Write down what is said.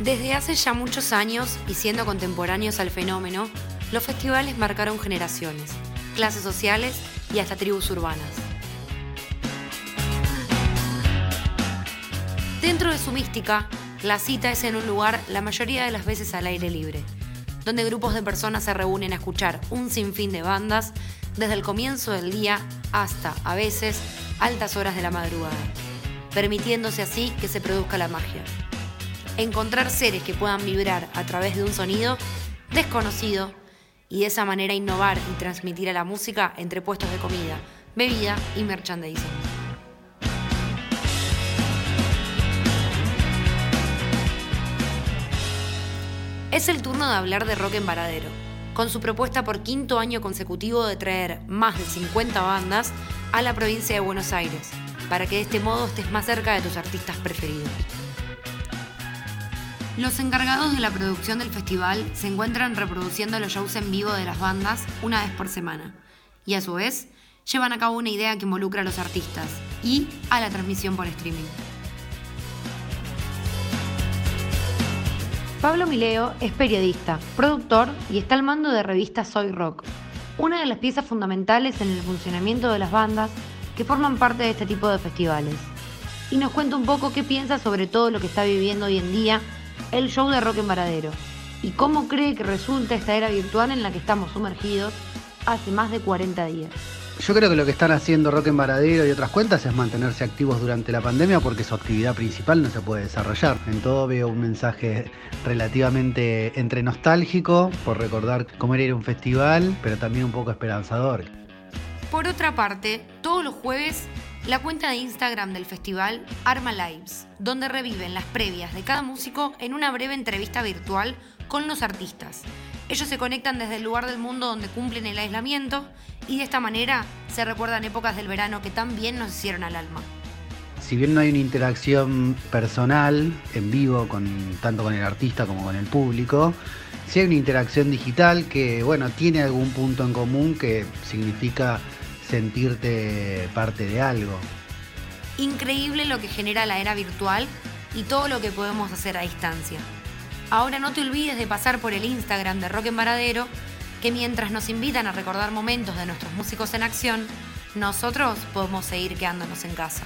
Desde hace ya muchos años, y siendo contemporáneos al fenómeno, los festivales marcaron generaciones, clases sociales y hasta tribus urbanas. Dentro de su mística, la cita es en un lugar la mayoría de las veces al aire libre, donde grupos de personas se reúnen a escuchar un sinfín de bandas desde el comienzo del día hasta, a veces, altas horas de la madrugada, permitiéndose así que se produzca la magia encontrar seres que puedan vibrar a través de un sonido desconocido y de esa manera innovar y transmitir a la música entre puestos de comida, bebida y merchandising. Es el turno de hablar de Rock en Varadero, con su propuesta por quinto año consecutivo de traer más de 50 bandas a la provincia de Buenos Aires, para que de este modo estés más cerca de tus artistas preferidos. Los encargados de la producción del festival se encuentran reproduciendo los shows en vivo de las bandas una vez por semana y a su vez llevan a cabo una idea que involucra a los artistas y a la transmisión por streaming. Pablo Mileo es periodista, productor y está al mando de revista Soy Rock, una de las piezas fundamentales en el funcionamiento de las bandas que forman parte de este tipo de festivales. Y nos cuenta un poco qué piensa sobre todo lo que está viviendo hoy en día el show de rock en Varadero y cómo cree que resulta esta era virtual en la que estamos sumergidos hace más de 40 días. Yo creo que lo que están haciendo Rock en Varadero y otras cuentas es mantenerse activos durante la pandemia porque su actividad principal no se puede desarrollar. En todo veo un mensaje relativamente entre nostálgico por recordar cómo era ir a un festival, pero también un poco esperanzador. Por otra parte, todos los jueves la cuenta de Instagram del festival Arma Lives, donde reviven las previas de cada músico en una breve entrevista virtual con los artistas. Ellos se conectan desde el lugar del mundo donde cumplen el aislamiento y de esta manera se recuerdan épocas del verano que tan bien nos hicieron al alma. Si bien no hay una interacción personal en vivo con tanto con el artista como con el público, sí hay una interacción digital que bueno, tiene algún punto en común que significa sentirte parte de algo. Increíble lo que genera la era virtual y todo lo que podemos hacer a distancia. Ahora no te olvides de pasar por el Instagram de Rock en Varadero, que mientras nos invitan a recordar momentos de nuestros músicos en acción, nosotros podemos seguir quedándonos en casa.